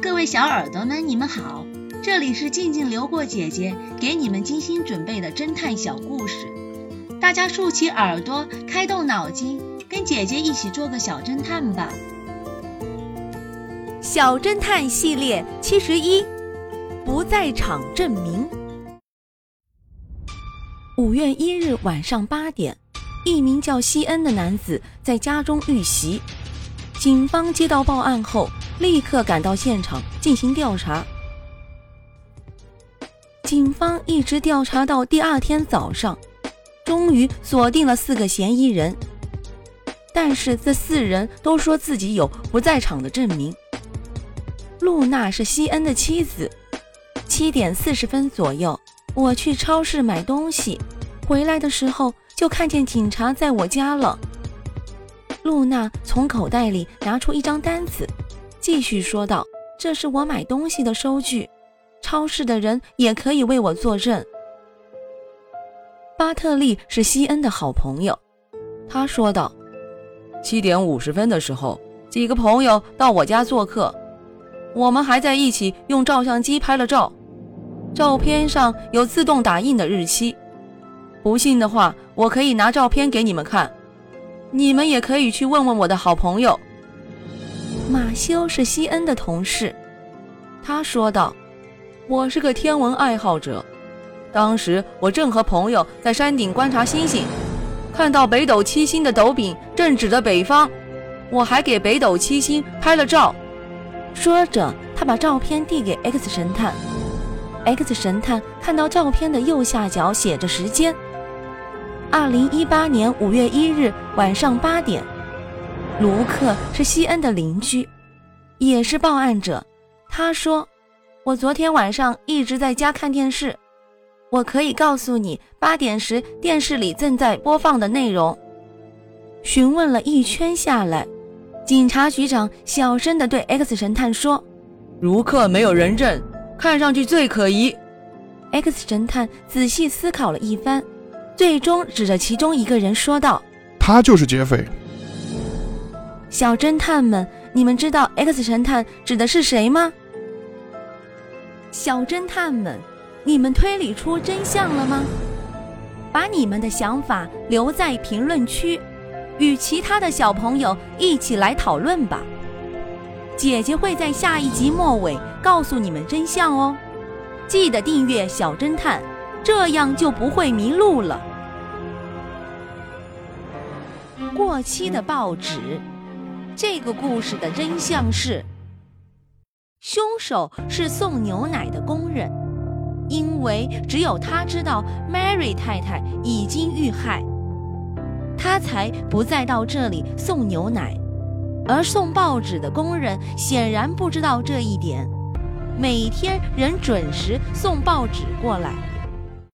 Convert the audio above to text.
各位小耳朵们，你们好，这里是静静流过姐姐给你们精心准备的侦探小故事，大家竖起耳朵，开动脑筋，跟姐姐一起做个小侦探吧。小侦探系列七十一，不在场证明。五月一日晚上八点，一名叫西恩的男子在家中遇袭，警方接到报案后。立刻赶到现场进行调查。警方一直调查到第二天早上，终于锁定了四个嫌疑人。但是这四人都说自己有不在场的证明。露娜是西恩的妻子。七点四十分左右，我去超市买东西，回来的时候就看见警察在我家了。露娜从口袋里拿出一张单子。继续说道：“这是我买东西的收据，超市的人也可以为我作证。”巴特利是西恩的好朋友，他说道：“七点五十分的时候，几个朋友到我家做客，我们还在一起用照相机拍了照，照片上有自动打印的日期。不信的话，我可以拿照片给你们看，你们也可以去问问我的好朋友。”马修是西恩的同事，他说道：“我是个天文爱好者，当时我正和朋友在山顶观察星星，看到北斗七星的斗柄正指着北方，我还给北斗七星拍了照。”说着，他把照片递给 X 神探。X 神探看到照片的右下角写着时间：二零一八年五月一日晚上八点。卢克是西恩的邻居，也是报案者。他说：“我昨天晚上一直在家看电视，我可以告诉你八点时电视里正在播放的内容。”询问了一圈下来，警察局长小声地对 X 神探说：“卢克没有人证，看上去最可疑。”X 神探仔细思考了一番，最终指着其中一个人说道：“他就是劫匪。”小侦探们，你们知道 X 神探指的是谁吗？小侦探们，你们推理出真相了吗？把你们的想法留在评论区，与其他的小朋友一起来讨论吧。姐姐会在下一集末尾告诉你们真相哦。记得订阅小侦探，这样就不会迷路了。过期的报纸。这个故事的真相是，凶手是送牛奶的工人，因为只有他知道 Mary 太太已经遇害，他才不再到这里送牛奶。而送报纸的工人显然不知道这一点，每天仍准时送报纸过来。